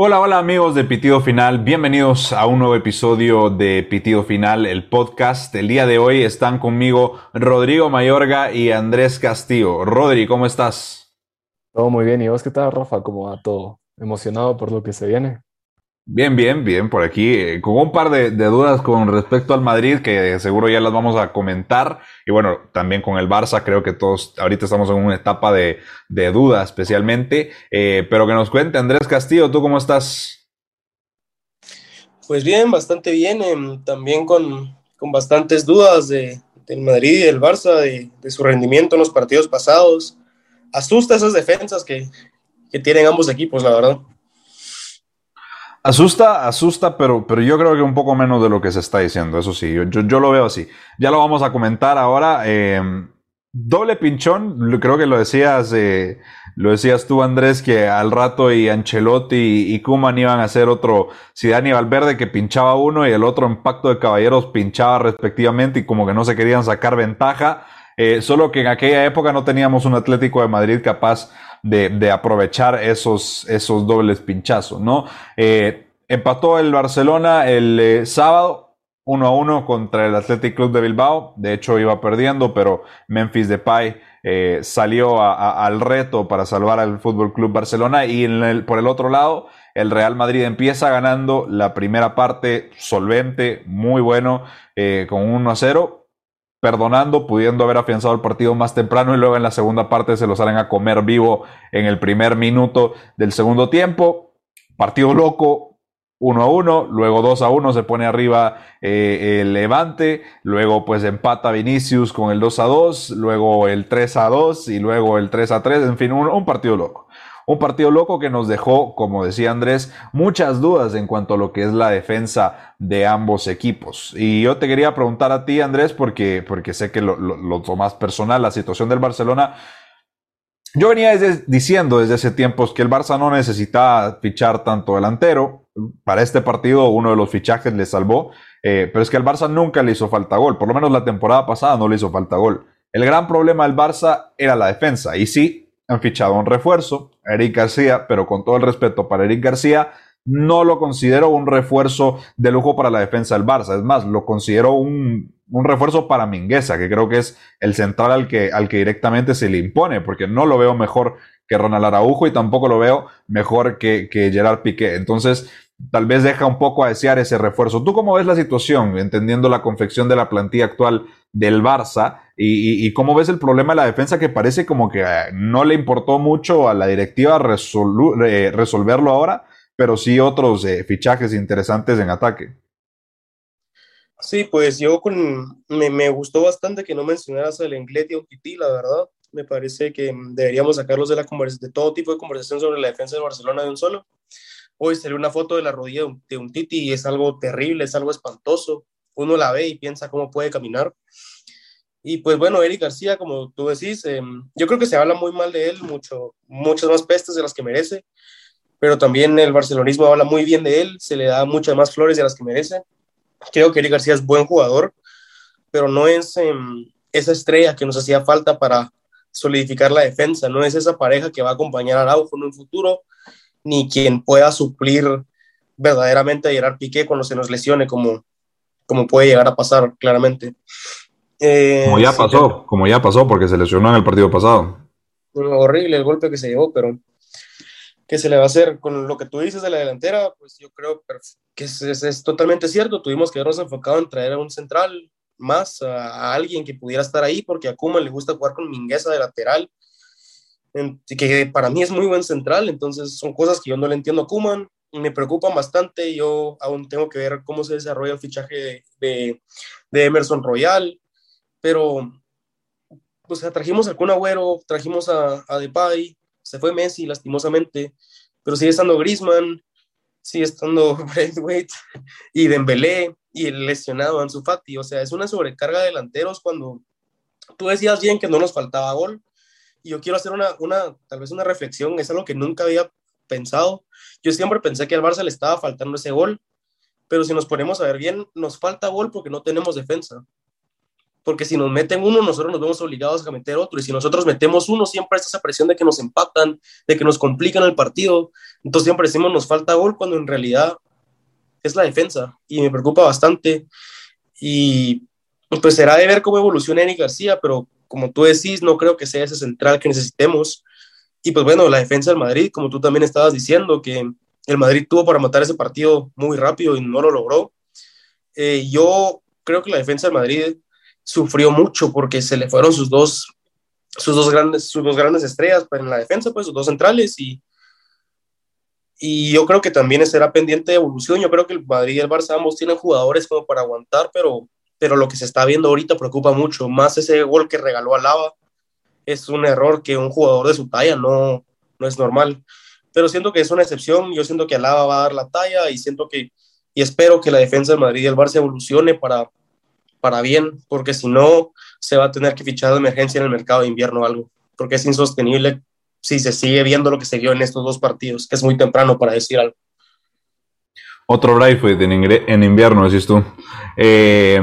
Hola, hola amigos de Pitido Final, bienvenidos a un nuevo episodio de Pitido Final, el podcast. El día de hoy están conmigo Rodrigo Mayorga y Andrés Castillo. Rodri, ¿cómo estás? Todo muy bien, ¿y vos qué tal, Rafa? ¿Cómo va todo? ¿Emocionado por lo que se viene? Bien, bien, bien, por aquí, eh, con un par de, dudas con respecto al Madrid, que seguro ya las vamos a comentar, y bueno, también con el Barça, creo que todos ahorita estamos en una etapa de, de duda especialmente, eh, pero que nos cuente Andrés Castillo, ¿tú cómo estás? Pues bien, bastante bien, em, también con, con, bastantes dudas de, del Madrid y del Barça, de, de, su rendimiento en los partidos pasados. Asusta esas defensas que, que tienen ambos equipos, la verdad. Asusta, asusta, pero, pero yo creo que un poco menos de lo que se está diciendo, eso sí, yo, yo, lo veo así. Ya lo vamos a comentar ahora. Eh, doble pinchón, creo que lo decías, eh, lo decías tú, Andrés, que al rato y Ancelotti y, Kuman iban a hacer otro Zidane y Valverde que pinchaba uno y el otro en Pacto de Caballeros pinchaba respectivamente y como que no se querían sacar ventaja. Eh, solo que en aquella época no teníamos un Atlético de Madrid capaz de, aprovechar esos, esos dobles pinchazos, ¿no? Eh, empató el Barcelona el eh, sábado 1 a 1 contra el Athletic Club de Bilbao. De hecho, iba perdiendo, pero Memphis Depay eh, salió al reto para salvar al Fútbol Club Barcelona. Y por el otro lado, el Real Madrid empieza ganando la primera parte solvente, muy bueno, con 1 a 0 perdonando, pudiendo haber afianzado el partido más temprano y luego en la segunda parte se lo salen a comer vivo en el primer minuto del segundo tiempo. Partido loco, 1 a 1, luego 2 a 1 se pone arriba eh, el Levante, luego pues empata Vinicius con el 2 a 2, luego el 3 a 2 y luego el 3 a 3, en fin, un partido loco. Un partido loco que nos dejó, como decía Andrés, muchas dudas en cuanto a lo que es la defensa de ambos equipos. Y yo te quería preguntar a ti, Andrés, porque, porque sé que lo, lo, tomas personal, la situación del Barcelona. Yo venía diciendo desde ese tiempo que el Barça no necesitaba fichar tanto delantero. Para este partido uno de los fichajes le salvó, eh, pero es que el Barça nunca le hizo falta gol. Por lo menos la temporada pasada no le hizo falta gol. El gran problema del Barça era la defensa. Y sí, han fichado un refuerzo, Eric García, pero con todo el respeto para Eric García, no lo considero un refuerzo de lujo para la defensa del Barça. Es más, lo considero un, refuerzo para Mingueza, que creo que es el central al que, al que directamente se le impone, porque no lo veo mejor que Ronald Araujo y tampoco lo veo mejor que, que Gerard Piqué. Entonces, tal vez deja un poco a desear ese refuerzo. ¿Tú cómo ves la situación, entendiendo la confección de la plantilla actual del Barça y, cómo ves el problema de la defensa que parece como que eh, no le importó mucho a la directiva eh, resolverlo ahora, pero sí otros eh, fichajes interesantes en ataque? Sí, pues yo con, me, gustó bastante que no mencionaras el Lenglet y Titi, la verdad. Me parece que deberíamos sacarlos de, la de todo tipo de conversación sobre la defensa de Barcelona de un solo Hoy salió una foto de la rodilla de un, Titi y es algo terrible, es algo espantoso. Uno la ve y piensa cómo puede caminar. Y pues bueno, Eric García, como tú decís, em, yo creo que se habla muy mal de él, mucho, muchas más pestes de las que merece, pero también el barcelonismo habla muy bien de él, se le da muchas más flores de las que merece. Creo que Eric García es buen jugador, pero no es em, esa estrella que nos hacía falta para solidificar la defensa, no es esa pareja que va a acompañar a Araujo en un futuro ni quien pueda suplir verdaderamente a Gerard Piqué cuando se nos lesione, como, como puede llegar a pasar claramente. Eh, como ya pasó, como ya pasó, porque se lesionó en el partido pasado. Horrible el golpe que se llevó, pero ¿qué se le va a hacer? Con lo que tú dices de la delantera, pues yo creo que es, es, totalmente cierto. Tuvimos que habernos enfocado en traer a un central más, a, alguien que pudiera estar ahí, porque a Kuma le gusta jugar con Mingueza de lateral que para mí es muy buen central, entonces son cosas que yo no le entiendo a Kuman, me preocupan bastante, yo aún tengo que ver cómo se desarrolla el fichaje de, de, Emerson Royal, pero pues trajimos a Kun Agüero, trajimos a, a Depay, se fue Messi lastimosamente, pero sigue estando Griezmann, sigue estando Braithwaite y Dembélé y el lesionado Ansu Fati, o sea, es una sobrecarga de delanteros cuando tú decías bien que no nos faltaba gol, y yo quiero hacer una, una, tal vez una reflexión, es algo que nunca había pensado. Yo siempre pensé que al Barça le estaba faltando ese gol, pero si nos ponemos a ver bien, nos falta gol porque no tenemos defensa. Porque si nos meten uno, nosotros nos vemos obligados a meter otro, y si nosotros metemos uno, siempre está esa presión de que nos empatan, de que nos complican el partido, entonces siempre decimos nos falta gol, cuando en realidad es la defensa, y me preocupa bastante, y pues será de ver cómo evoluciona Eric García, pero como tú decís, no creo que sea ese central que necesitemos, y pues bueno, la defensa del Madrid, como tú también estabas diciendo, que el Madrid tuvo para matar ese partido muy rápido y no lo logró. Eh, yo creo que la defensa del Madrid sufrió mucho porque se le fueron sus dos, sus dos, grandes, sus dos grandes estrellas pues, en la defensa, pues sus dos centrales y, y yo creo que también será pendiente de evolución. Yo creo que el Madrid y el Barça ambos tienen jugadores como para aguantar, pero, pero lo que se está viendo ahorita preocupa mucho. Más ese gol que regaló a Lava es un error que un jugador de su talla no, no es normal. Pero siento que es una excepción. Yo siento que Alaba va a dar la talla y siento que y espero que la defensa del Madrid y el Barça evolucione para, para bien, porque si no, se va a tener que fichar de emergencia en el mercado de invierno o algo, porque es insostenible si se sigue viendo lo que se vio en estos dos partidos, que es muy temprano para decir algo. Otro Brightfield en, en invierno, decís tú. Eh,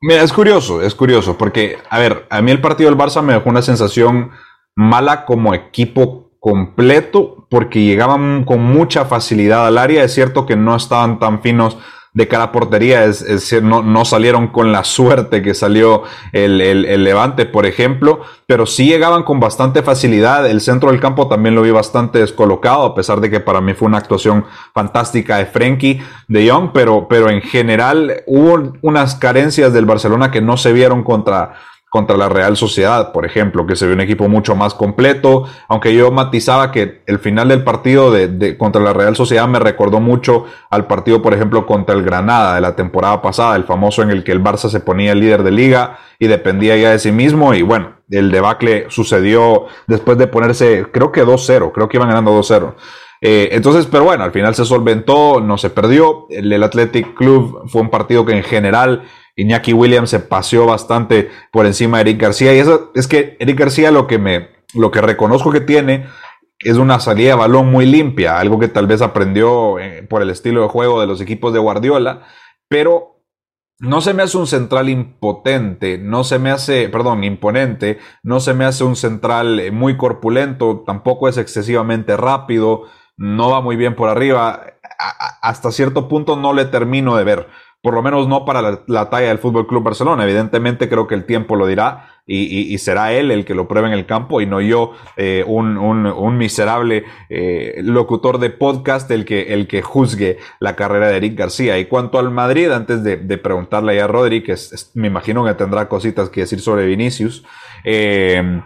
mira, es curioso, es curioso, porque, a ver, a mí el partido del Barça me dejó una sensación mala como equipo completo, porque llegaban con mucha facilidad al área. Es cierto que no estaban tan finos de cara a portería, es, decir, no, no, salieron con la suerte que salió el, el, Levante, por ejemplo, pero sí llegaban con bastante facilidad. El centro del campo también lo vi bastante descolocado, a pesar de que para mí fue una actuación fantástica de Frenkie de Jong, pero, pero en general hubo unas carencias del Barcelona que no se vieron contra contra la Real Sociedad, por ejemplo, que se ve un equipo mucho más completo, aunque yo matizaba que el final del partido de, contra la Real Sociedad me recordó mucho al partido, por ejemplo, contra el Granada de la temporada pasada, el famoso en el que el Barça se ponía líder de liga y dependía ya de sí mismo, y bueno, el debacle sucedió después de ponerse, creo que 2-0, creo que iban ganando 2-0. Eh, entonces, pero bueno, al final se solventó, no se perdió. El Athletic Club fue un partido que en general Iñaki Williams se paseó bastante por encima de Eric García. Y eso es que Eric García lo que me, lo que reconozco que tiene es una salida de balón muy limpia, algo que tal vez aprendió eh, por el estilo de juego de los equipos de Guardiola, pero no se me hace un central impotente, no se me hace, perdón, imponente, no se me hace un central eh, muy corpulento, tampoco es excesivamente rápido, no va muy bien por arriba, hasta cierto punto no le termino de ver por lo menos no para la, talla del Fútbol Club Barcelona. Evidentemente creo que el tiempo lo dirá y, será él el que lo pruebe en el campo y no yo, eh, un, miserable eh, locutor de podcast, el que, el que juzgue la carrera de Eric García. Y cuanto al Madrid, antes de, preguntarle a Rodri, que me imagino que tendrá cositas que decir sobre Vinicius. Eh,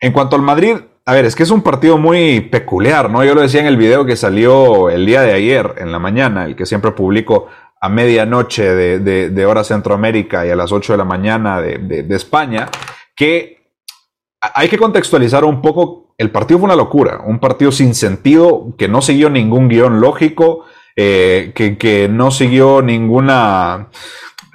en cuanto al Madrid, a ver, es que es un partido muy peculiar, ¿no? Yo lo decía en el video que salió el día de ayer, en la mañana, el que siempre publico a medianoche de, hora Centroamérica y a las 8 de la mañana de, España, que hay que contextualizar un poco, el partido fue una locura, un partido sin sentido, que no siguió ningún guion lógico, eh, que, no siguió ninguna,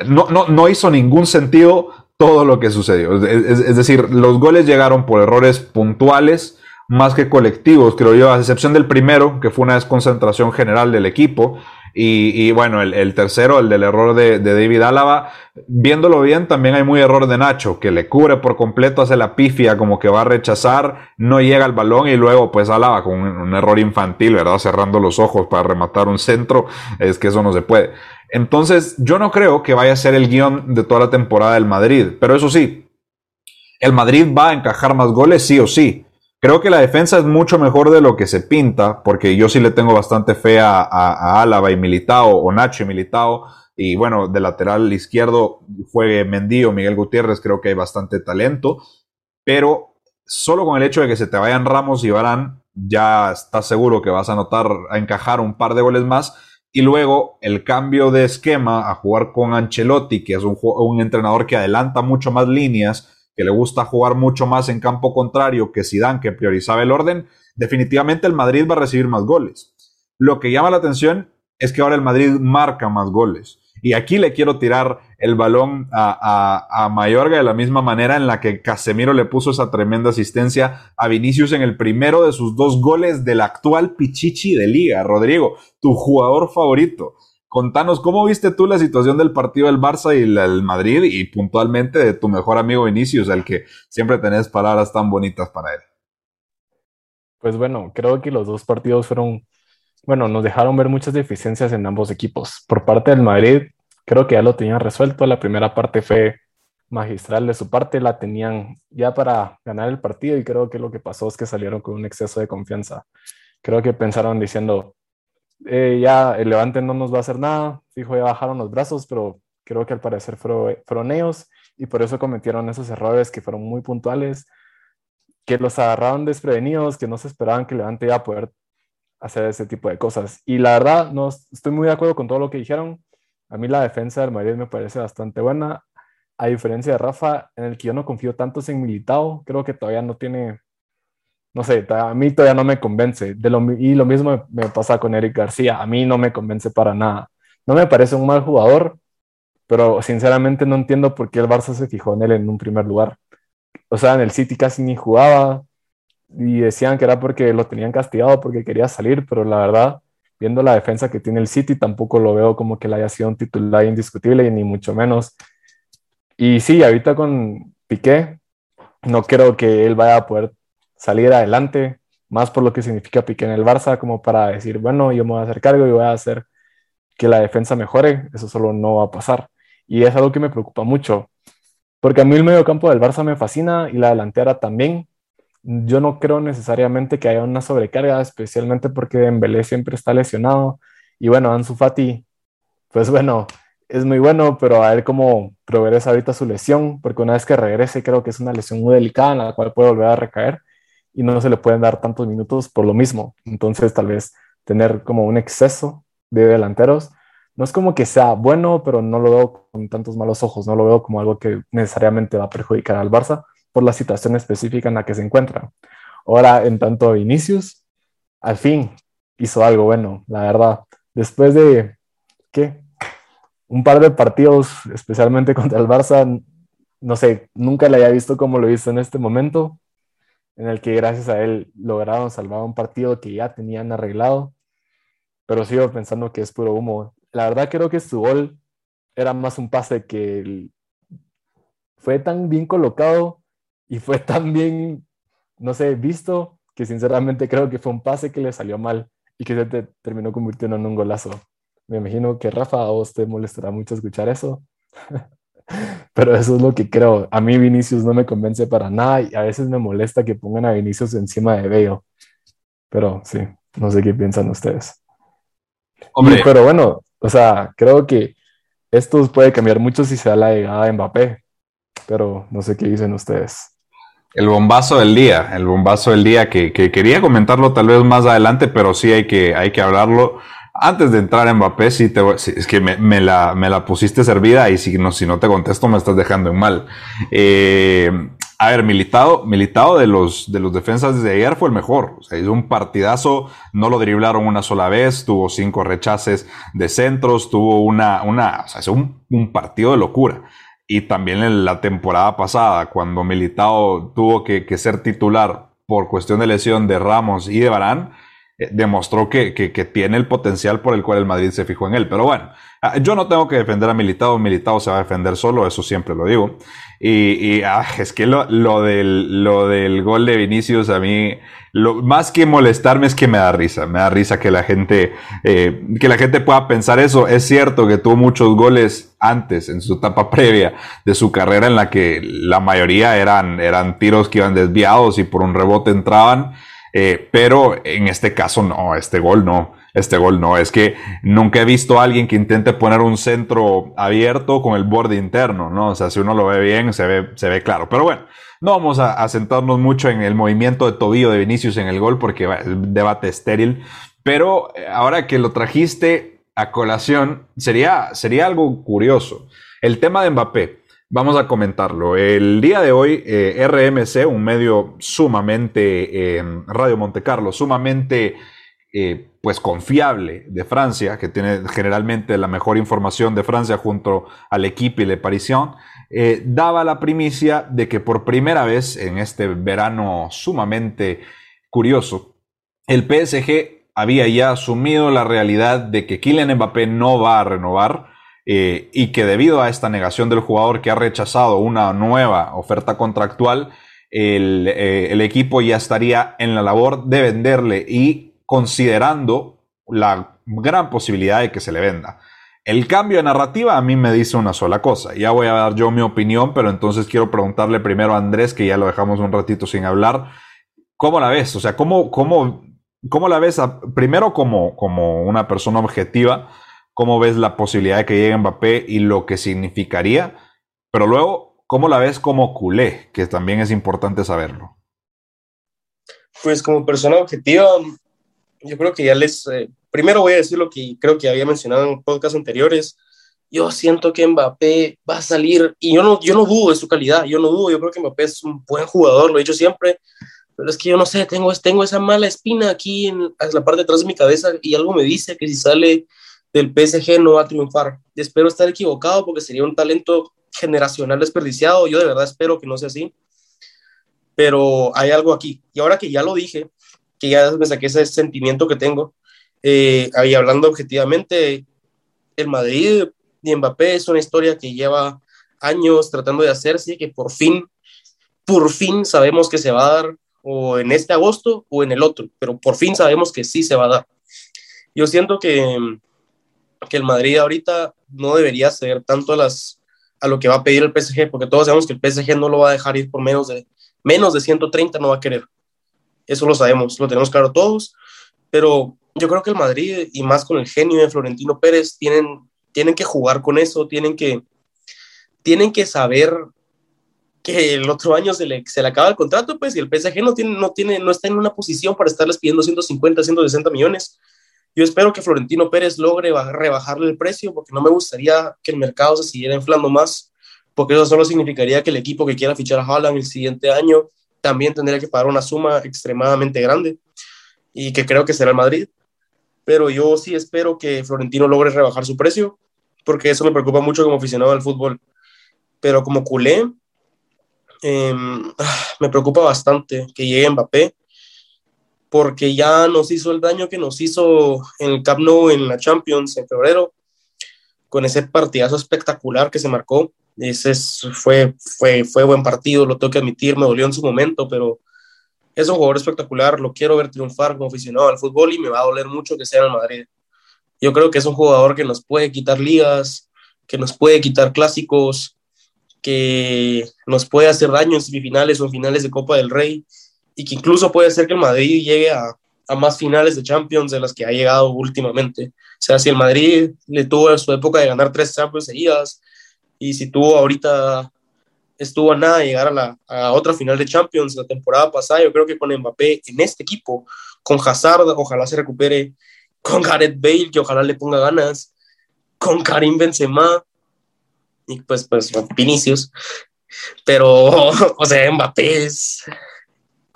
no, no, hizo ningún sentido todo lo que sucedió. Es, decir, los goles llegaron por errores puntuales, más que colectivos, creo yo, a excepción del primero, que fue una desconcentración general del equipo, y, bueno, el, tercero, el del error de, David Álava, viéndolo bien, también hay muy error de Nacho, que le cubre por completo, hace la pifia, como que va a rechazar, no llega al balón y luego pues Álava con un, error infantil, ¿verdad? Cerrando los ojos para rematar un centro, es que eso no se puede. Entonces, yo no creo que vaya a ser el guion de toda la temporada del Madrid, pero eso sí, el Madrid va a encajar más goles sí o sí. Creo que la defensa es mucho mejor de lo que se pinta, porque yo sí le tengo bastante fe a, Álava y Militao, o Nacho y Militao, y bueno, de lateral izquierdo fue Mendío, Miguel Gutiérrez, creo que hay bastante talento, pero solo con el hecho de que se te vayan Ramos y Barán, ya estás seguro que vas a notar, a encajar un par de goles más, y luego el cambio de esquema a jugar con Ancelotti, que es un entrenador que adelanta mucho más líneas, que le gusta jugar mucho más en campo contrario que Zidane, que priorizaba el orden, definitivamente el Madrid va a recibir más goles. Lo que llama la atención es que ahora el Madrid marca más goles. Y aquí le quiero tirar el balón a, a, Mayorga de la misma manera en la que Casemiro le puso esa tremenda asistencia a Vinicius en el primero de sus dos goles del actual Pichichi de liga. Rodrigo, tu jugador favorito. Contanos cómo viste tú la situación del partido del Barça y el Madrid y puntualmente de tu mejor amigo Vinicius, al que siempre tenés palabras tan bonitas para él. Pues bueno, creo que los dos partidos fueron, bueno, nos dejaron ver muchas deficiencias en ambos equipos. Por parte del Madrid, creo que ya lo tenían resuelto. La primera parte fue magistral de su parte, la tenían ya para ganar el partido y creo que lo que pasó es que salieron con un exceso de confianza. Creo que pensaron diciendo, eh, ya el Levante no nos va a hacer nada, fijo, ya bajaron los brazos, pero creo que al parecer fueron, fueron y por eso cometieron esos errores que fueron muy puntuales que los agarraron desprevenidos, que no se esperaban que Levante iba a poder hacer ese tipo de cosas. Y la verdad, no estoy muy de acuerdo con todo lo que dijeron. A mí la defensa del Madrid me parece bastante buena, a diferencia de Rafa, en el que yo no confío tanto en Militao, creo que todavía no tiene, no sé, a mí todavía no me convence. De lo, y lo mismo me pasa con Eric García, a mí no me convence para nada. No me parece un mal jugador, pero sinceramente no entiendo por qué el Barça se fijó en él en un primer lugar o sea, en el City casi ni jugaba y decían que era porque lo tenían castigado porque quería salir, pero la verdad, viendo la defensa que tiene el City, tampoco lo veo como que le haya sido un titular indiscutible, ni mucho menos. Y sí, ahorita con Piqué, no creo que él vaya a poder salir adelante, más por lo que significa Piqué en el Barça, como para decir, bueno, yo me voy a hacer cargo y voy a hacer que la defensa mejore, eso solo no va a pasar. Y es algo que me preocupa mucho, porque a mí el medio campo del Barça me fascina y la delantera también. Yo no creo necesariamente que haya una sobrecarga, especialmente porque Dembélé siempre está lesionado. Y bueno, Ansu Fati, pues bueno, es muy bueno, pero a ver cómo progresa ahorita su lesión, porque una vez que regrese creo que es una lesión muy delicada en la cual puede volver a recaer y no se le pueden dar tantos minutos por lo mismo. Entonces tal vez tener como un exceso de delanteros no es como que sea bueno, pero no lo veo con tantos malos ojos, no lo veo como algo que necesariamente va a perjudicar al Barça por la situación específica en la que se encuentra. Ahora, en tanto Vinicius, al fin hizo algo bueno, la verdad. Después de, ¿qué? Un par de partidos, especialmente contra el Barça, no sé, nunca le había visto como lo hizo en este momento, en el que gracias a él lograron salvar un partido que ya tenían arreglado, pero sigo pensando que es puro humo la verdad creo que su gol era más un pase que fue tan bien colocado y fue tan bien, no sé, visto, que sinceramente creo que fue un pase que le salió mal y que se terminó convirtiendo en un golazo. Me imagino que Rafa a vos te molestará mucho escuchar eso. Pero eso es lo que creo. A mí Vinicius no me convence para nada y a veces me molesta que pongan a Vinicius encima de Bello. Pero sí, no sé qué piensan ustedes. Hombre. pero bueno, o sea, creo que esto puede cambiar mucho si se da la llegada de Mbappé, pero no sé qué dicen ustedes. El bombazo del día, el bombazo del día que, quería comentarlo tal vez más adelante, pero sí hay que, hay que hablarlo. Antes de entrar en Mbappé, sí te, es que me, la, me, la, pusiste servida y si no, si no te contesto me estás dejando en mal. Eh, a ver, Militado, Militado de los, de los defensas de ayer fue el mejor. O sea, hizo un partidazo, no lo driblaron una sola vez, tuvo cinco rechaces de centros, tuvo una, una, o sea, es un, un partido de locura. Y también en la temporada pasada, cuando Militado tuvo que, que ser titular por cuestión de lesión de Ramos y de Barán, eh, demostró que, que, que, tiene el potencial por el cual el Madrid se fijó en él. Pero bueno, ah, yo no tengo que defender a Militado, Militado se va a defender solo, eso siempre lo digo. Y, y ah, es que lo, lo, del, lo del gol de Vinicius a mí, lo, más que molestarme es que me da risa, me da risa que la gente, eh, que la gente pueda pensar eso. Es cierto que tuvo muchos goles antes, en su etapa previa de su carrera, en la que la mayoría eran, eran tiros que iban desviados y por un rebote entraban. Eh, pero en este caso no, este gol no, este gol no. Es que nunca he visto a alguien que intente poner un centro abierto con el borde interno, ¿no? O sea, si uno lo ve bien, se ve, se ve claro. Pero bueno, no vamos a, sentarnos mucho en el movimiento de tobillo de Vinicius en el gol porque es debate estéril. Pero eh, ahora que lo trajiste a colación, sería, sería algo curioso. El tema de Mbappé. Vamos a comentarlo. El día de hoy, eh, RMC, un medio sumamente, eh, Radio Monte Carlo, sumamente eh, pues confiable de Francia, que tiene generalmente la mejor información de Francia junto al equipo y Le Parisien, daba la primicia de que por primera vez en este verano sumamente curioso, el PSG había ya asumido la realidad de que Kylian Mbappé no va a renovar eh, y que debido a esta negación del jugador que ha rechazado una nueva oferta contractual, el, eh, el equipo ya estaría en la labor de venderle y considerando la gran posibilidad de que se le venda. El cambio de narrativa a mí me dice una sola cosa. Ya voy a dar yo mi opinión, pero entonces quiero preguntarle primero a Andrés, que ya lo dejamos un ratito sin hablar. ¿Cómo la ves? O sea, ¿cómo, cómo, cómo la ves? primero como, como una persona objetiva, ¿cómo ves la posibilidad de que llegue Mbappé y lo que significaría? Pero luego, ¿cómo la ves como culé? Que también es importante saberlo. Pues como persona objetiva, yo creo que ya les, eh, primero voy a decir lo que creo que había mencionado en podcasts anteriores. Yo siento que Mbappé va a salir, y yo no, yo no dudo de su calidad, yo no dudo, yo creo que Mbappé es un buen jugador, lo he dicho siempre, pero es que yo no sé, tengo, tengo esa mala espina aquí en, la parte de atrás de mi cabeza y algo me dice que si sale del PSG no va a triunfar. Espero estar equivocado porque sería un talento generacional desperdiciado, yo de verdad espero que no sea así, pero hay algo aquí. Y ahora que ya lo dije, que ya me saqué ese sentimiento que tengo, eh, ahí hablando objetivamente, el Madrid y Mbappé es una historia que lleva años tratando de hacerse, que por fin, por fin sabemos que se va a dar o en este agosto o en el otro, pero por fin sabemos que sí se va a dar. Yo siento que, que el Madrid ahorita no debería ceder tanto a, las, a lo que va a pedir el PSG, porque todos sabemos que el PSG no lo va a dejar ir por menos de, menos de 130, no va a querer. Eso lo sabemos, lo tenemos claro todos, pero yo creo que el Madrid, y más con el genio de Florentino Pérez, tienen, tienen que jugar con eso, tienen que, tienen que saber que el otro año se le, se le acaba el contrato, pues, y el PSG no, tiene, no, tiene, no está en una posición para estarles pidiendo 150, 160 millones. Yo espero que Florentino Pérez logre rebajarle el precio, porque no me gustaría que el mercado se siguiera inflando más, porque eso solo significaría que el equipo que quiera fichar a Haaland el siguiente año también tendría que pagar una suma extremadamente grande y que creo que será el Madrid. Pero yo sí espero que Florentino logre rebajar su precio, porque eso me preocupa mucho como aficionado al fútbol. Pero como culé, em, me preocupa bastante que llegue Mbappé, porque ya nos hizo el daño que nos hizo en el Camp Nou en la Champions en febrero, con ese partidazo espectacular que se marcó ese fue, fue, fue buen partido, lo tengo que admitir, me dolió en su momento, pero es un jugador espectacular, lo quiero ver triunfar como aficionado al fútbol y me va a doler mucho que sea en el Madrid. Yo creo que es un jugador que nos puede quitar ligas, que nos puede quitar clásicos, que nos puede hacer daño en semifinales o en finales de Copa del Rey y que incluso puede ser que el Madrid llegue a, a más finales de Champions de las que ha llegado últimamente. O sea, si el Madrid le tuvo su época de ganar tres Champions seguidas, y si tuvo ahorita, estuvo a nada llegar a, la, a otra final de Champions la temporada pasada, yo creo que con Mbappé en este equipo, con Hazard, ojalá se recupere, con Gareth Bale, que ojalá le ponga ganas, con Karim Benzema, y pues, pues Vinicius, pero, o sea, Mbappé es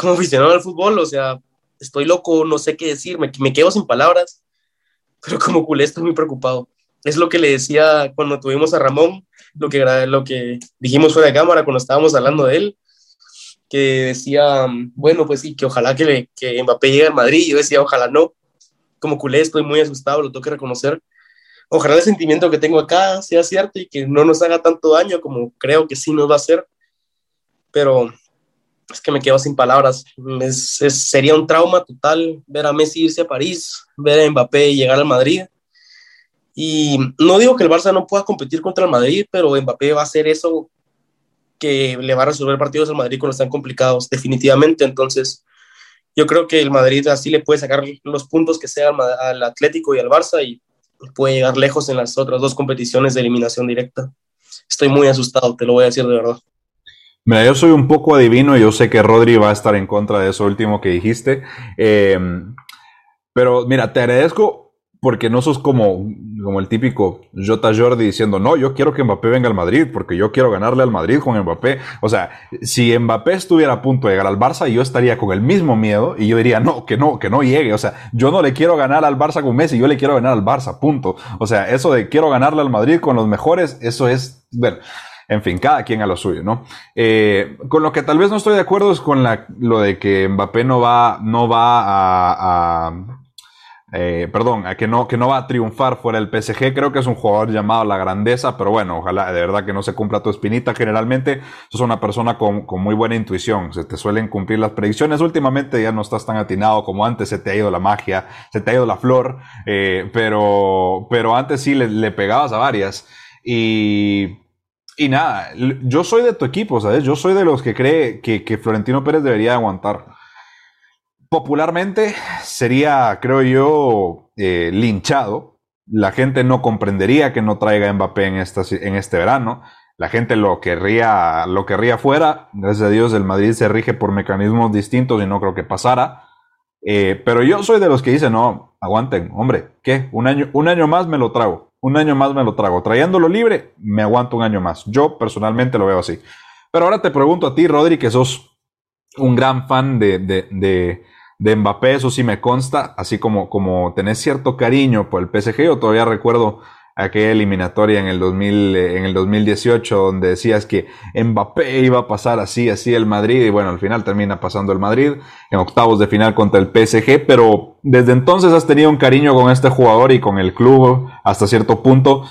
como aficionado al fútbol, o sea, estoy loco, no sé qué decir, me, me quedo sin palabras, pero como culé estoy muy preocupado. Es lo que le decía cuando tuvimos a Ramón, lo que, lo que dijimos fuera de cámara cuando estábamos hablando de él, que decía, bueno, pues sí, que ojalá que, que Mbappé llegue al Madrid. Yo decía, ojalá no. Como culé estoy muy asustado, lo tengo que reconocer. Ojalá el sentimiento que tengo acá sea cierto y que no nos haga tanto daño como creo que sí nos va a hacer. Pero es que me quedo sin palabras. sería un trauma total ver a Messi irse a París, ver a Mbappé llegar al Madrid y no digo que el Barça no pueda competir contra el Madrid, pero Mbappé va a hacer eso que le va a resolver partidos al Madrid cuando están complicados, definitivamente. Entonces, yo creo que el Madrid así le puede sacar los puntos que sea al Atlético y al Barça y puede llegar lejos en las otras dos competiciones de eliminación directa. Estoy muy asustado, te lo voy a decir de verdad. Mira, yo soy un poco adivino y yo sé que Rodri va a estar en contra de eso último que dijiste. Eh, pero mira, te agradezco porque no sos como, como el típico Jota Jordi diciendo, no, yo quiero que Mbappé venga al Madrid, porque yo quiero ganarle al Madrid con Mbappé. O sea, si Mbappé estuviera a punto de llegar al Barça, yo estaría con el mismo miedo y yo diría, no, que no, que no llegue. O sea, yo no le quiero ganar al Barça con Messi, yo le quiero ganar al Barça, punto. O sea, eso de quiero ganarle al Madrid con los mejores, eso es, bueno, en fin, cada quien a lo suyo, ¿no? Eh, con lo que tal vez no estoy de acuerdo es con la, lo de que Mbappé no va, no va a eh, perdón, a que no, que no va a triunfar fuera del PSG. Creo que es un jugador llamado a la grandeza, pero bueno, ojalá de verdad que no se cumpla tu espinita. Generalmente sos una persona con, con, muy buena intuición, se te suelen cumplir las predicciones. Últimamente ya no estás tan atinado como antes, se te ha ido la magia, se te ha ido la flor, eh, pero, pero antes sí le, le pegabas a varias. Y y nada, yo soy de tu equipo, ¿sabes? Yo soy de los que cree que, Florentino Pérez debería aguantar popularmente sería, creo yo, eh, linchado. La gente no comprendería que no traiga Mbappé en, esta, en este verano. La gente lo querría, lo querría fuera. Gracias a Dios el Madrid se rige por mecanismos distintos y no creo que pasara. Eh, pero yo soy de los que dicen, no, aguanten, hombre, ¿qué? Un año, un año más me lo trago. Un año más me lo trago. Trayéndolo libre, me aguanto un año más. Yo personalmente lo veo así. Pero ahora te pregunto a ti, Rodri, que sos un gran fan de, de de Mbappé, eso sí me consta, así como, como tenés cierto cariño por el PSG, yo todavía recuerdo aquella eliminatoria en el, 2000, eh, 2018 donde decías que Mbappé iba a pasar así, así el Madrid y bueno, al final termina pasando el Madrid en octavos de final contra el PSG, pero desde entonces has tenido un cariño con este jugador y con el club hasta cierto punto.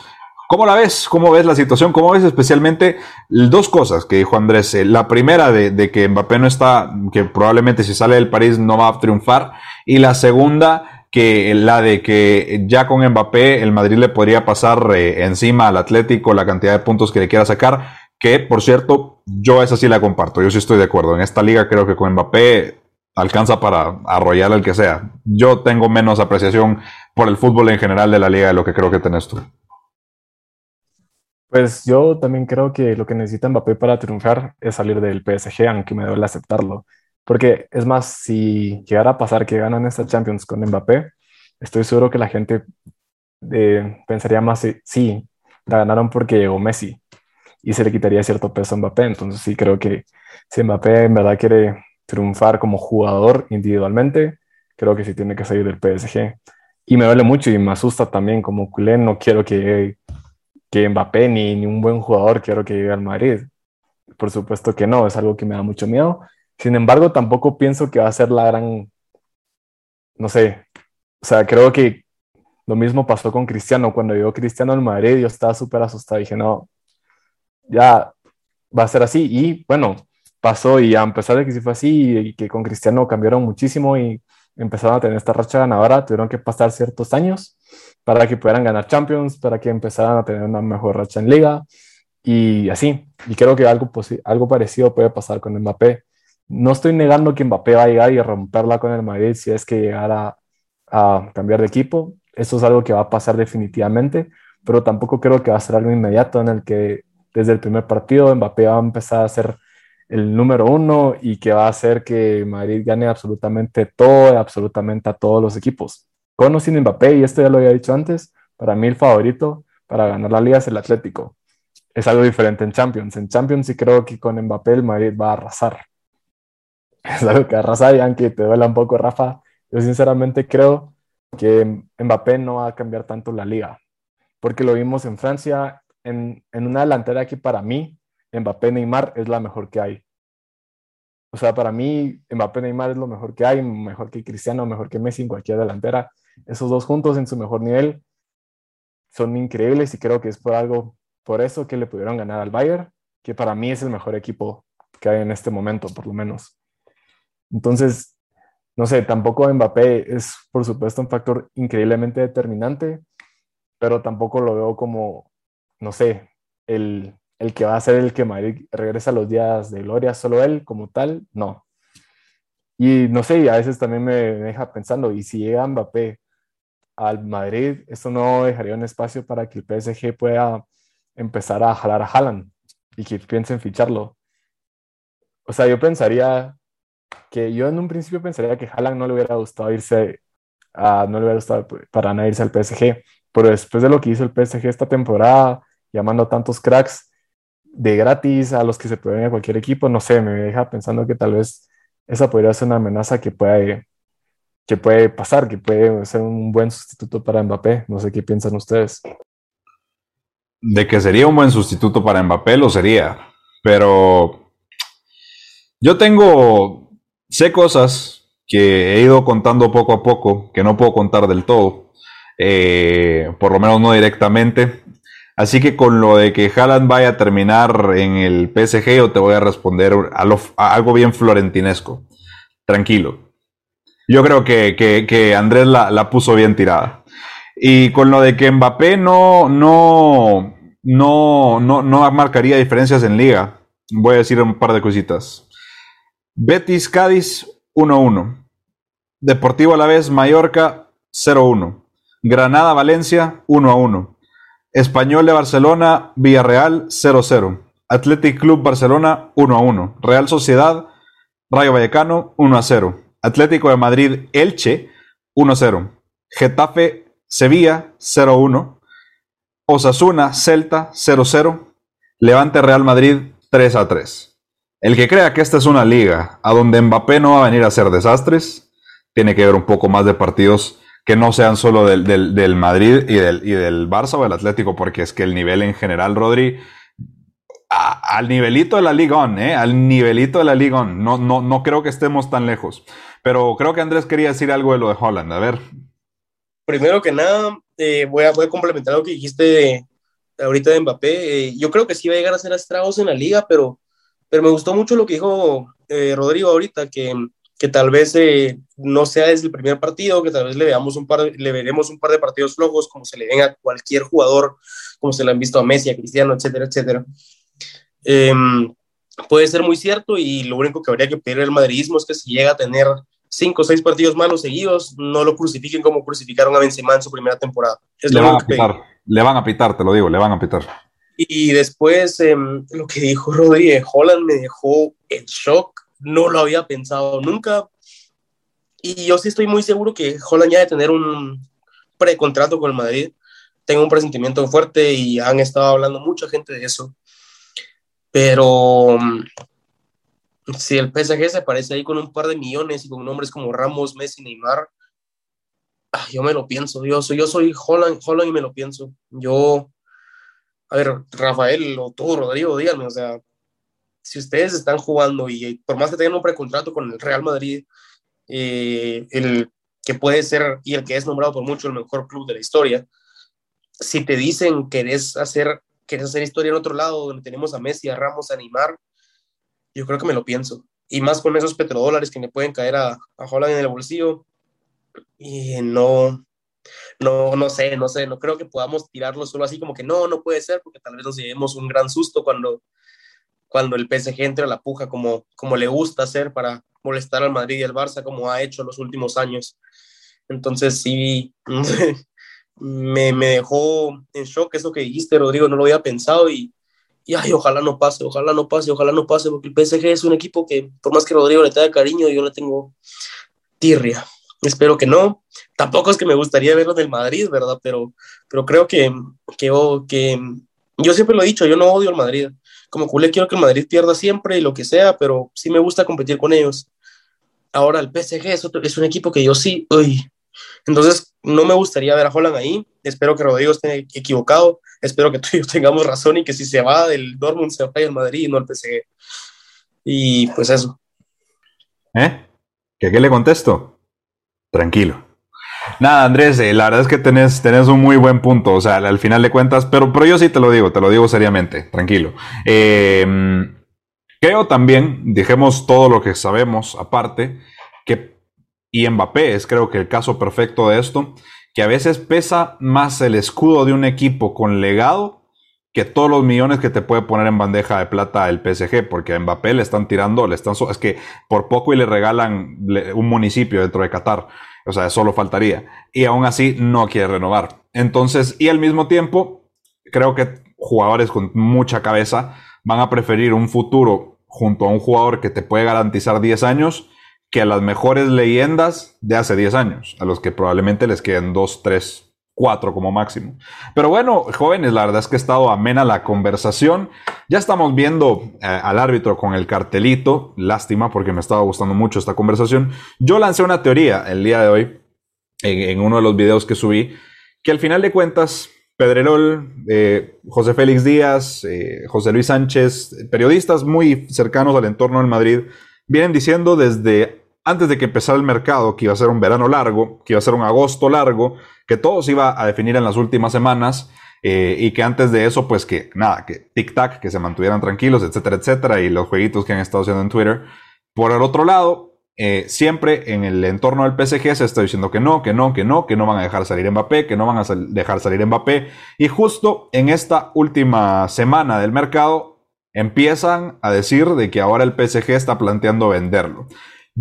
¿Cómo la ves? ¿Cómo ves la situación? ¿Cómo ves especialmente dos cosas que dijo Andrés? Eh, la primera de, que Mbappé no está, que probablemente si sale del París no va a triunfar. Y la segunda, que la de que ya con Mbappé el Madrid le podría pasar eh, encima al Atlético la cantidad de puntos que le quiera sacar. Que, por cierto, yo esa sí la comparto. Yo sí estoy de acuerdo. En esta liga creo que con Mbappé alcanza para arrollar al que sea. Yo tengo menos apreciación por el fútbol en general de la liga de lo que creo que tenés tú. Pues yo también creo que lo que necesita Mbappé para triunfar es salir del PSG, aunque me duele aceptarlo. Porque es más, si llegara a pasar que ganan esta Champions con Mbappé, estoy seguro que la gente eh, pensaría más, sí, la ganaron porque llegó Messi y se le quitaría cierto peso a Mbappé. Entonces sí creo que si Mbappé en verdad quiere triunfar como jugador individualmente, creo que sí tiene que salir del PSG. Y me duele mucho y me asusta también como culé, no quiero que que Mbappé ni, ni un buen jugador quiero que llegue al Madrid. Por supuesto que no, es algo que me da mucho miedo. Sin embargo, tampoco pienso que va a ser la gran, no sé, o sea, creo que lo mismo pasó con Cristiano. Cuando llegó Cristiano al Madrid, yo estaba súper asustado. Dije, no, ya va a ser así. Y bueno, pasó y a pesar de que sí fue así y que con Cristiano cambiaron muchísimo y empezaron a tener esta racha ganadora, tuvieron que pasar ciertos años para que pudieran ganar Champions, para que empezaran a tener una mejor racha en liga y así. Y creo que algo, algo parecido puede pasar con Mbappé. No estoy negando que Mbappé va a llegar y romperla con el Madrid si es que llegara a cambiar de equipo. Eso es algo que va a pasar definitivamente, pero tampoco creo que va a ser algo inmediato en el que desde el primer partido Mbappé va a empezar a ser el número uno y que va a hacer que Madrid gane absolutamente todo, absolutamente a todos los equipos con o sin Mbappé, y esto ya lo había dicho antes, para mí el favorito para ganar la liga es el Atlético. Es algo diferente en Champions. En Champions sí creo que con Mbappé el Madrid va a arrasar. Es algo que arrasa aunque te duela un poco, Rafa, yo sinceramente creo que Mbappé no va a cambiar tanto la liga. Porque lo vimos en Francia, en, en una delantera que para mí, Mbappé Neymar es la mejor que hay. O sea, para mí, Mbappé Neymar es lo mejor que hay, mejor que Cristiano, mejor que Messi en cualquier delantera. Esos dos juntos en su mejor nivel son increíbles y creo que es por algo, por eso que le pudieron ganar al Bayern, que para mí es el mejor equipo que hay en este momento, por lo menos. Entonces, no sé, tampoco Mbappé es, por supuesto, un factor increíblemente determinante, pero tampoco lo veo como, no sé, el, el que va a ser el que Madrid regresa a los días de gloria, solo él como tal, no. Y no sé, a veces también me deja pensando, y si llega Mbappé al Madrid, esto no dejaría un espacio para que el PSG pueda empezar a jalar a Haaland y que piensen ficharlo. O sea, yo pensaría que yo en un principio pensaría que Haaland no le hubiera gustado irse, a, no le hubiera gustado para nada irse al PSG, pero después de lo que hizo el PSG esta temporada, llamando a tantos cracks, de gratis a los que se pueden a cualquier equipo, no sé, me deja pensando que tal vez esa podría ser una amenaza que puede, que puede pasar, que puede ser un buen sustituto para Mbappé. No sé qué piensan ustedes. De que sería un buen sustituto para Mbappé, lo sería. Pero yo tengo, sé cosas que he ido contando poco a poco, que no puedo contar del todo, eh, por lo menos no directamente. Así que con lo de que Haaland vaya a terminar en el PSG, yo te voy a responder algo bien florentinesco. Tranquilo. Yo creo que, Andrés la, puso bien tirada. Y con lo de que Mbappé no, no, no, no, no marcaría diferencias en liga, voy a decir un par de cositas. Betis Cádiz 1-1. Deportivo a la vez Mallorca 0-1. Granada Valencia 1-1. Español de Barcelona Villarreal 0-0. Athletic Club Barcelona 1-1. Real Sociedad Rayo Vallecano 1-0. Atlético de Madrid Elche 1-0. Getafe Sevilla 0-1. Osasuna Celta 0-0. Levante Real Madrid 3-3. El que crea que esta es una liga a donde Mbappé no va a venir a hacer desastres, tiene que ver un poco más de partidos que no sean solo del, Madrid y del, y del, Barça o del Atlético, porque es que el nivel en general, Rodri, al nivelito de la Liga On, ¿eh? al nivelito de la Liga On, no, no, no creo que estemos tan lejos. Pero creo que Andrés quería decir algo de lo de Holland, a ver. Primero que nada, eh, voy, a, voy, a, complementar lo que dijiste ahorita de Mbappé. Eh, yo creo que sí va a llegar a ser estragos en la liga, pero pero me gustó mucho lo que dijo eh, Rodrigo ahorita, que, que tal vez eh, no sea desde el primer partido, que tal vez le, veamos un par le veremos un par de partidos flojos, como se le ven a cualquier jugador, como se le han visto a Messi, a Cristiano, etcétera, etcétera. Em, puede ser muy cierto y lo único que habría que pedir al madridismo es que si llega a tener cinco o seis partidos malos seguidos, no lo crucifiquen como crucificaron a Benzema en su primera temporada. le, van a pitar, le van a pitar, te lo digo, le van a pitar. Y después em, lo que dijo Rodríguez, Holland me dejó en shock, no lo había pensado nunca. Y yo sí estoy muy seguro que Holland ya de tener un precontrato con el Madrid. Tengo un presentimiento fuerte y han estado hablando mucha gente de eso. Pero em, si el PSG se parece ahí con un par de millones y con nombres como Ramos, Messi, Neymar, ah, yo me lo pienso. Yo soy, yo soy Holland, Holland y me lo pienso. Yo a ver, Rafael o tú, Rodrigo, díganme, o sea, si ustedes están jugando y por más que tengan un precontrato con el Real Madrid, eh, el que puede ser y el que es nombrado por mucho el mejor club de la historia, si te dicen que querés hacer, querés hacer historia en otro lado donde tenemos a Messi, a Ramos, a Neymar, yo creo que me lo pienso. Y más con esos petrodólares que le pueden caer a, a en el bolsillo. Y no, no, no sé, no sé, no creo que podamos tirarlo solo así como que no, no puede ser, porque tal vez nos llevemos un gran susto cuando, cuando el PSG entre a la puja como, como le gusta hacer para molestar al Madrid y al Barça, como ha hecho los últimos años. Entonces sí, me, me dejó en shock eso que dijiste, Rodrigo, no lo había pensado y, y ay, ojalá no pase, ojalá no pase, ojalá no pase, porque el PSG es un equipo que por más que Rodrigo le tenga cariño, yo le tengo tirria. Espero que no. Tampoco es que me gustaría verlo del Madrid, ¿verdad? Pero, pero creo que, que, oh, que yo siempre lo he dicho, yo no odio al Madrid. Como culé quiero que el Madrid pierda siempre y lo que sea, pero sí me gusta competir con ellos. Ahora el PSG es, un equipo que yo sí, uy. Entonces no me gustaría ver a Holland ahí. Espero que Rodrigo esté equivocado. Espero que tú y yo tengamos razón y que si se va del Dortmund se vaya al Madrid y no al PSG. Y pues eso. ¿Eh? ¿Qué, qué le contesto? Tranquilo. Nada, Andrés, eh, la verdad es que tenés, un muy buen punto, o sea, al final de cuentas, pero, pero yo sí te lo digo, te lo digo seriamente, tranquilo. Em, creo también, dejemos todo lo que sabemos aparte, que, y Mbappé es creo que el caso perfecto de esto, que a veces pesa más el escudo de un equipo con legado que todos los millones que te puede poner en bandeja de plata el PSG, porque a Mbappé le están tirando, le están, es que por poco y le regalan un municipio dentro de Qatar. O sea, solo faltaría. Y aún así no quiere renovar. Entonces, y al mismo tiempo, creo que jugadores con mucha cabeza van a preferir un futuro junto a un jugador que te puede garantizar 10 años que a las mejores leyendas de hace 10 años, a los que probablemente les queden 2, 3, cuatro como máximo. Pero bueno, jóvenes, la verdad es que ha estado amena la conversación. Ya estamos viendo eh, al árbitro con el cartelito. Lástima porque me estaba gustando mucho esta conversación. Yo lancé una teoría el día de hoy en, uno de los videos que subí, que al final de cuentas, Pedrerol, eh, José Félix Díaz, eh, José Luis Sánchez, periodistas muy cercanos al entorno del Madrid, vienen diciendo desde antes de que empezara el mercado, que iba a ser un verano largo, que iba a ser un agosto largo, que todo se iba a definir en las últimas semanas, eh, y que antes de eso, pues que nada, que tic-tac, que se mantuvieran tranquilos, etcétera, etcétera, y los jueguitos que han estado haciendo en Twitter. Por el otro lado, eh, siempre en el entorno del PSG se está diciendo que no, que no, que no, que no van a dejar salir Mbappé, que no van a dejar salir Mbappé. Y justo en esta última semana del mercado empiezan a decir de que ahora el PSG está planteando venderlo.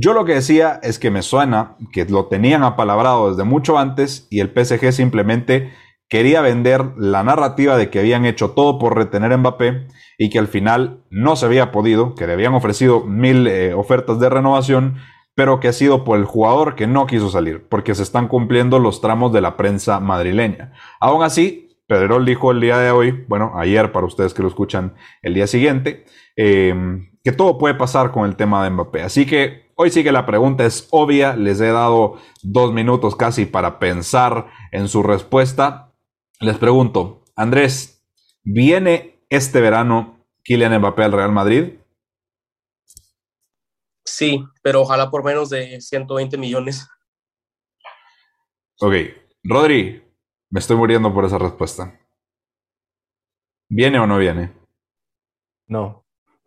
Yo lo que decía es que me suena que lo tenían apalabrado desde mucho antes y el PSG simplemente quería vender la narrativa de que habían hecho todo por retener a Mbappé y que al final no se había podido, que le habían ofrecido mil eh, ofertas de renovación, pero que ha sido por el jugador que no quiso salir, porque se están cumpliendo los tramos de la prensa madrileña. Aún así, Pedrerol dijo el día de hoy, bueno, ayer para ustedes que lo escuchan el día siguiente, eh, que todo puede pasar con el tema de Mbappé. Así que hoy sí que la pregunta es obvia, les he dado dos minutos casi para pensar en su respuesta. Les pregunto, Andrés, ¿viene este verano Kylian Mbappé al Real Madrid? Sí, pero ojalá por menos de 120 millones. Ok, Rodri, me estoy muriendo por esa respuesta. ¿Viene o no viene? No.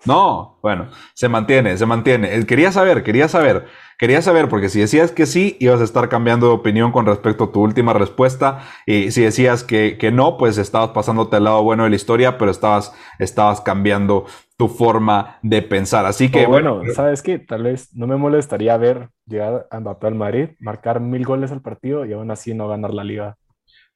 No, bueno, se mantiene, se mantiene. Eh, quería saber, quería saber, quería saber, porque si decías que sí, ibas a estar cambiando de opinión con respecto a tu última respuesta. Y si decías que, que no, pues estabas pasándote al lado bueno de la historia, pero estabas, estabas cambiando tu forma de pensar. Así que. bueno, ¿sabes qué? Tal vez no me molestaría ver llegar a Mbappé al Madrid, marcar mil goles al partido y aún así no ganar la liga.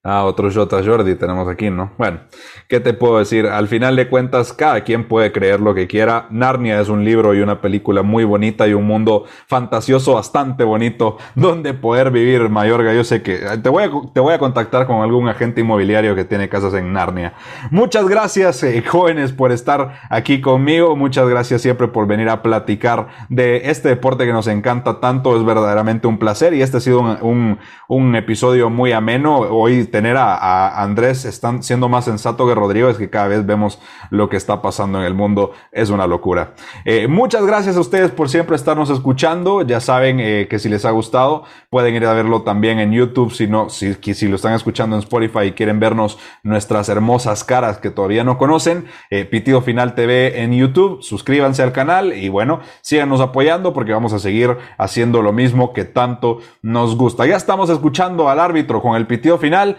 Ah, otro Jota Jordi tenemos aquí, ¿no? Bueno, ¿qué te puedo decir? Al final de cuentas, cada quien puede creer lo que quiera. Narnia es un libro y una película muy bonita y un mundo fantasioso bastante bonito donde poder vivir, Mayorga. Yo sé que eh, te voy a, te voy a contactar con algún agente inmobiliario que tiene casas en Narnia. Muchas gracias, eh, jóvenes, por estar aquí conmigo. Muchas gracias siempre por venir a platicar de este deporte que nos encanta tanto. Es verdaderamente un placer y este ha sido un, un, un episodio muy ameno. Hoy tener a, Andrés están siendo más sensato que Rodrigo, es que cada vez vemos lo que está pasando en el mundo, es una locura. Eh, muchas gracias a ustedes por siempre estarnos escuchando, ya saben eh, que si les ha gustado pueden ir a verlo también en YouTube, si no, si, si lo están escuchando en Spotify y quieren vernos nuestras hermosas caras que todavía no conocen, eh, Pitido Final TV en YouTube, suscríbanse al canal y bueno, síganos apoyando porque vamos a seguir haciendo lo mismo que tanto nos gusta. Ya estamos escuchando al árbitro con el pitido final.